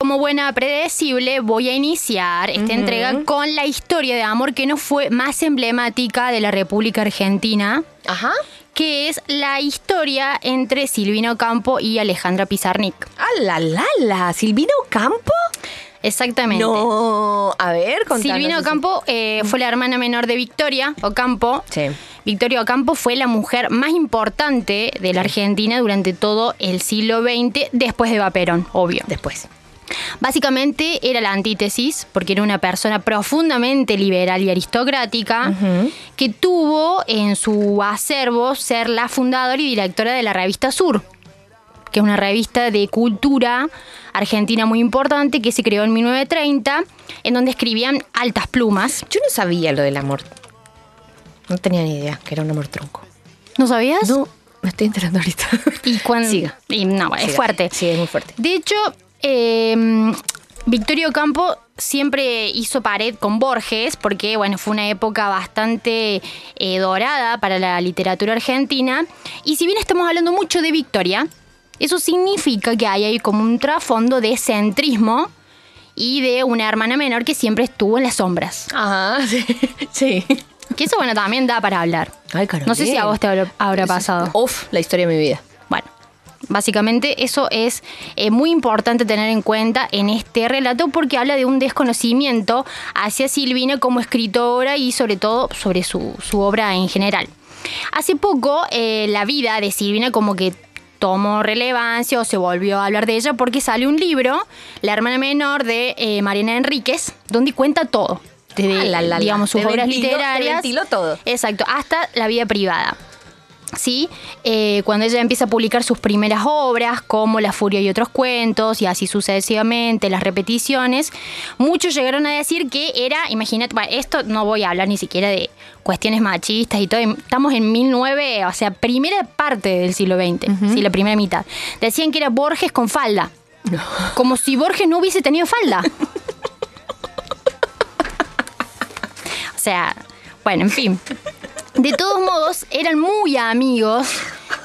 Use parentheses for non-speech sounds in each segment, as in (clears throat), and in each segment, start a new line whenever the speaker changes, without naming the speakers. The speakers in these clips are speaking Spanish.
Como buena predecible, voy a iniciar esta entrega con la historia de amor que no fue más emblemática de la República Argentina,
Ajá.
que es la historia entre Silvino Campo y Alejandra Pizarnik.
¡Ah, la, la, la! ¿Silvino Campo?
Exactamente.
No. A ver, contanos.
Silvina Ocampo eh, fue la hermana menor de Victoria Ocampo.
Sí.
Victoria Ocampo fue la mujer más importante de la Argentina durante todo el siglo XX, después de Vaperón, obvio.
Después.
Básicamente era la antítesis, porque era una persona profundamente liberal y aristocrática, que tuvo en su acervo ser la fundadora y directora de la revista Sur, que es una revista de cultura argentina muy importante que se creó en 1930, en donde escribían altas plumas.
Yo no sabía lo del amor. No tenía ni idea que era un amor tronco.
¿No sabías?
No, me estoy enterando ahorita.
Y cuando... (laughs)
Siga.
y no, es fuerte.
Sí, es muy fuerte.
De hecho, eh, Victorio Campo siempre hizo pared con Borges porque, bueno, fue una época bastante eh, dorada para la literatura argentina. Y si bien estamos hablando mucho de Victoria, eso significa que hay ahí como un trasfondo de centrismo y de una hermana menor que siempre estuvo en las sombras.
Ajá, (laughs) sí. sí.
Que eso, bueno, también da para hablar.
Ay.
No sé si a vos te habrá, habrá pasado.
Uf, la historia de mi vida.
Básicamente eso es eh, muy importante tener en cuenta en este relato porque habla de un desconocimiento hacia Silvina como escritora y sobre todo sobre su, su obra en general. Hace poco eh, la vida de Silvina como que tomó relevancia o se volvió a hablar de ella porque sale un libro, La hermana menor de eh, Mariana Enríquez, donde cuenta todo. Desde,
Ah, la, la,
digamos, sus obras literarias.
todo.
Exacto, hasta la vida privada. ¿Sí? Eh, cuando ella empieza a publicar sus primeras obras, como La Furia y otros cuentos, y así sucesivamente, las repeticiones, muchos llegaron a decir que era, imagínate, bueno, esto no voy a hablar ni siquiera de cuestiones machistas y todo, estamos en 19, o sea, primera parte del siglo XX, ¿sí? la primera mitad. Decían que era Borges con falda. Como si Borges no hubiese tenido falda. (laughs) O sea, bueno, en fin. De todos modos, eran muy amigos.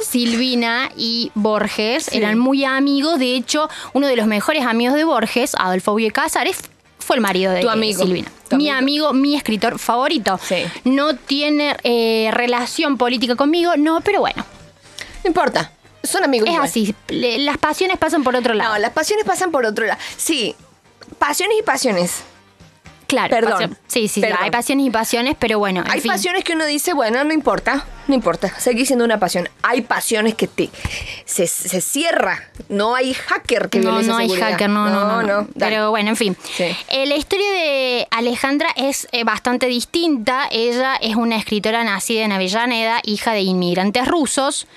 Silvina y Borges eran muy amigos. De hecho, uno de los mejores amigos de Borges, Adolfo Bie Cázares, fue el marido de
Tu amigo.
Silvina.
Tu
mi
amigo.
amigo, mi escritor favorito.
Sí.
No tiene eh, relación política conmigo, no, pero bueno,
No importa. Son amigos.
es
igual.
así. Le- las pasiones pasan por otro lado.
No, las pasiones pasan por otro lado. Sí, pasiones y pasiones.
Claro,
perdón,
pasión- Sí, sí,
perdón.
hay pasiones y pasiones, pero bueno, en
Hay
fin.
pasiones que uno dice, bueno, no importa, no importa, seguir siendo una pasión. Hay pasiones que te se, se cierra. No hay hacker que
no, no hay
seguridad.
hacker, no, no, no. no.
dale.
Pero bueno, en fin.
Sí.
Eh, la historia de Alejandra es eh, bastante distinta. Ella es una escritora nacida en Avellaneda, hija de inmigrantes rusos.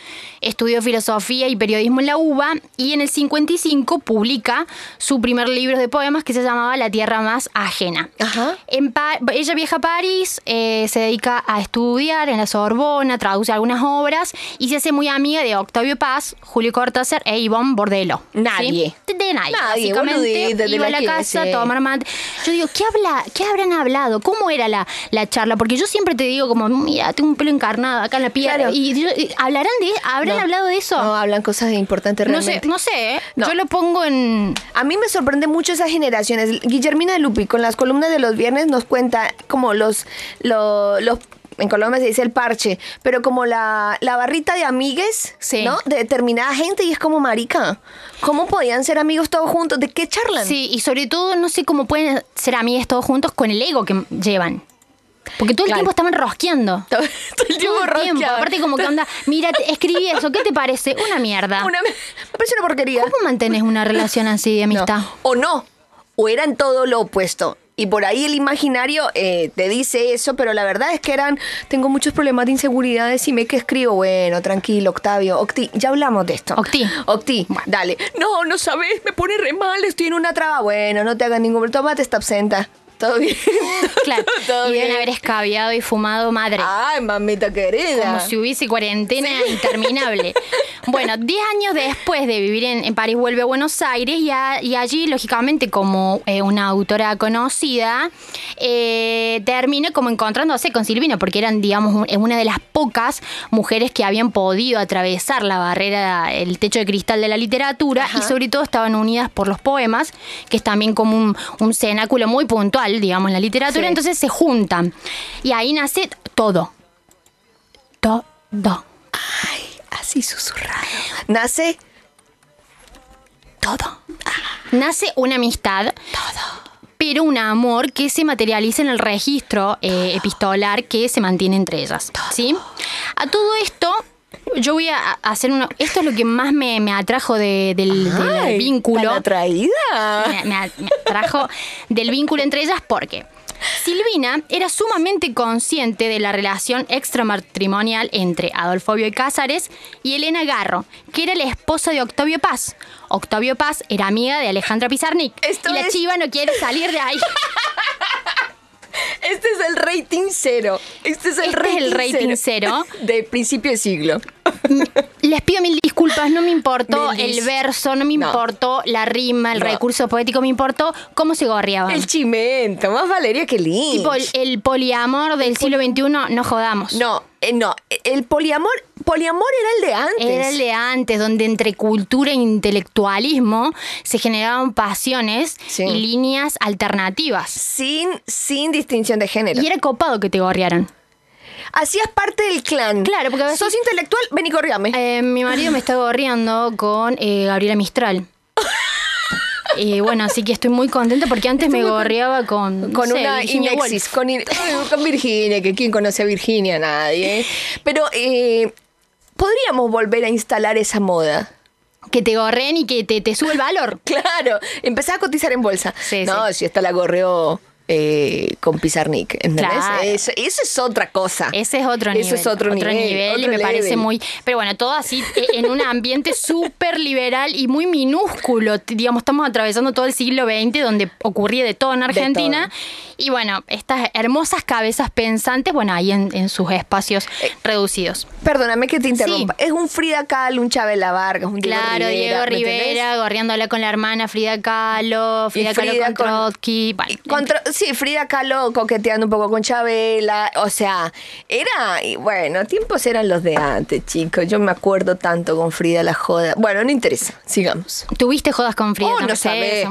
Estudió filosofía y periodismo en la UBA y en el 55 publica su primer libro de poemas que se llamaba La tierra más ajena.
Ajá.
En Pa- ella viaja a París, eh, se dedica a estudiar en la Sorbona, traduce algunas obras y se hace muy amiga de Octavio Paz, Julio Cortázar e Ivonne Bordelo.
Nadie.
¿sí? De, de nadie.
Nadie,
básicamente
de
iba a
la
casa a tomar mate. Yo digo, ¿qué, habla, ¿qué habrán hablado? ¿Cómo era la, la charla? Porque yo siempre te digo como, mira, tengo un pelo encarnado acá en la pierna.
Claro.
Y yo- y ¿hablarán de, ¿Habrán
No.
hablado de eso?
No, hablan cosas importantes
No sé,
realmente.
no sé, ¿eh?
No.
Yo lo pongo en...
A mí me sorprende mucho esas generaciones. Guillermina de Lupi con las columnas de los viernes nos cuenta como los, lo- los, en Colombia se dice el parche, pero como la, la barrita de amigues,
Sí.
¿no? De determinada gente y es como marica. ¿Cómo podían ser amigos todos juntos? ¿De qué charlan?
Sí, y sobre todo no sé cómo pueden ser amigas todos juntos con el ego que llevan. Porque todo el
Claro.
tiempo estaban rosqueando. (laughs)
Todo, todo el tiempo
Todo el tiempo.
rosqueado.
Aparte como que onda, mira, escribí eso, ¿qué te parece? Una mierda.
Una- me parece una porquería.
¿Cómo mantenés una relación así de (laughs) amistad?
No. O no. O eran todo lo opuesto. Y por ahí el imaginario eh, te dice eso, pero la verdad es que eran, tengo muchos problemas de inseguridad, decime qué escribo. Bueno, tranquilo, Octavio. Octi, ya hablamos de esto.
Octi.
Octi, dale. No, no sabes, me pone re mal, estoy en una traba. Bueno, no te hagas ningún... Tómate esta absenta. Todo bien. (laughs)
Claro, (laughs)
Todo
y deben
bien.
haber escabiado y fumado madre.
Ay, mamita querida.
Como si hubiese cuarentena interminable. (laughs) Bueno, 10 años después de vivir en, en París, vuelve a Buenos Aires y, a- y allí, lógicamente, como eh, una autora conocida, eh, termina como encontrándose con Silvina, porque eran, digamos, un- una de las pocas mujeres que habían podido atravesar la barrera, el techo de cristal de la literatura,
Ajá.
y sobre todo estaban unidas por los poemas, que es también como un, un cenáculo muy puntual, digamos, en la literatura.
Sí.
Entonces se juntan. Y ahí nace todo todo.
Así susurrado. Nace
Todo. Nace una amistad. Todo. Pero un amor que se materializa en el registro eh, epistolar que se mantiene entre ellas. ¿Sí? A todo esto, yo voy a hacer una. Esto es lo que más me, me atrajo de- del, del
Ay,
vínculo.
tan atraída.
me, me- me atrajo del vínculo entre ellas porque Silvina era sumamente consciente de la relación extramatrimonial entre Adolfo Bioy Cázares y Elena Garro, que era la esposa de Octavio Paz. Octavio Paz era amiga de Alejandra Pizarnik
Esto
y la
es-
chiva no quiere salir de ahí.
Este es el rating cero. Este es el,
Este es
rating,
el rating cero.
De principio de siglo.
Les pido mil disculpas, no me importó el verso, no me
No.
importó la rima, el
No.
recurso poético, me importó cómo se gorreaban.
El chimento. Más Valeria que Lynch.
Tipo, el, el poliamor del siglo XXI, no jodamos.
No, eh, no. El poliamor, poliamor era el de antes.
Era el de antes, donde entre cultura e intelectualismo se generaban pasiones
Sí.
y líneas alternativas.
Sin, sin distinción de género.
Y era copado que te gorrearan.
Hacías parte del clan.
Claro, porque a veces-
¿Sos intelectual? Ven y corriame.
Eh, mi marido me está gorreando con eh, Gabriela Mistral. (laughs) Y bueno, así que estoy muy contenta porque antes me gorreaba con, no
con
sé,
una
Virginia
Inexis, con, con Virginia, que quién conoce a Virginia, nadie. Pero eh, podríamos volver a instalar esa moda.
Que te gorreen y que te, te sube el valor. (laughs)
Claro, empezar a cotizar en bolsa.
Sí,
no,
sí.
si esta la gorreó eh, con Pizarnik, ¿entendés?
Claro.
Eso, eso es otra cosa.
Ese es otro nivel.
Eso es otro, nivel.
y
otro
me parece muy. Pero bueno, todo así eh, en un ambiente (laughs) súper liberal y muy minúsculo. Digamos, estamos atravesando todo el siglo XX donde ocurría de todo en Argentina. Y bueno, estas hermosas cabezas pensantes, bueno, ahí en, en sus espacios
Eh,
reducidos.
Perdóname que te interrumpa. Es un Frida Kahlo, un Chabela Vargas, un Diego
Claro, Diego
¿me entendés?
Rivera, gorreándola con la hermana Frida Kahlo, Frida, Kahlo con
con-
Trotsky.
Contra- sí, Frida Kahlo coqueteando un poco con Chabela. O sea, era. y bueno, tiempos eran los de antes, chicos. Yo me acuerdo tanto con Frida la joda. Bueno, no interesa. Sigamos.
¿Tuviste jodas con Frida?
Oh, no
sé,
sabés,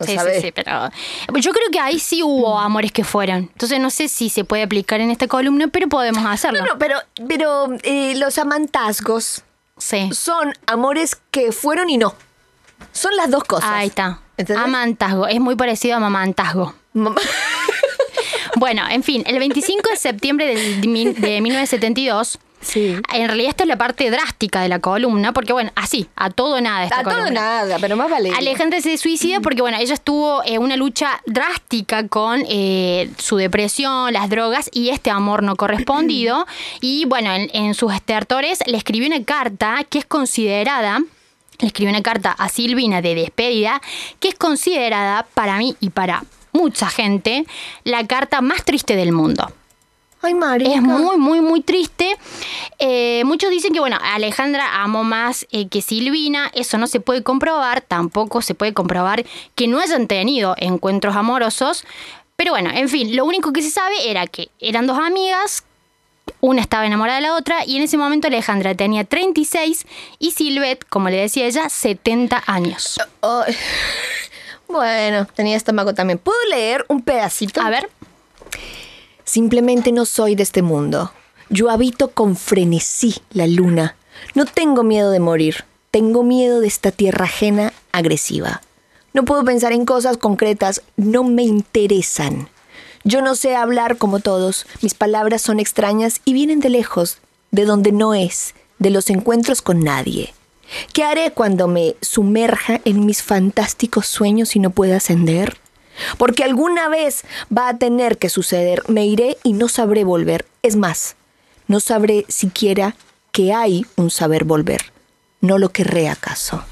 sí, sí, sí, pero yo creo que ahí sí hubo amores que fueron. Entonces no sé si se puede aplicar en esta columna, pero podemos hacerlo.
No, no, pero, pero eh, los amantazgos
Sí.
son amores que fueron y no. Son las dos cosas.
Ahí está.
¿Entendés?
Amantazgo. Es muy parecido a mamantazgo.
Mamá- (laughs)
Bueno, en fin, el 25 de septiembre de, de 1972.
Sí.
En realidad esta es la parte drástica de la columna, porque bueno, así, a todo nada esta
A todo nada, pero más vale.
Alejandra se suicida porque, bueno, ella estuvo en una lucha drástica con eh, su depresión, las drogas y este amor no correspondido. (clears throat) Y, bueno, en, en sus estertores le escribió una carta que es considerada, le escribió una carta a Silvina de despedida, que es considerada para mí y para mucha gente la carta más triste del mundo.
Ay.
Es muy, muy, muy triste. Eh, muchos dicen que, bueno, Alejandra amó más eh, que Silvina. Eso no se puede comprobar. Tampoco se puede comprobar que no hayan tenido encuentros amorosos. Pero bueno, en fin, lo único que se sabe era que eran dos amigas. Una estaba enamorada de la otra y en ese momento Alejandra tenía 36 y Silvet, como le decía ella, 70 años. (laughs)
Bueno, tenía estómago también. ¿Puedo leer un pedacito?
A ver,
Simplemente no soy de este mundo. Yo habito con frenesí la luna. No tengo miedo de morir. Tengo miedo de esta tierra ajena agresiva. No puedo pensar en cosas concretas. No me interesan. Yo no sé hablar como todos. Mis palabras son extrañas y vienen de lejos, de donde no es, de los encuentros con nadie. ¿Qué haré cuando me sumerja en mis fantásticos sueños y no pueda ascender? Porque alguna vez va a tener que suceder. Me iré y no sabré volver. Es más, no sabré siquiera que hay un saber volver. No lo querré acaso.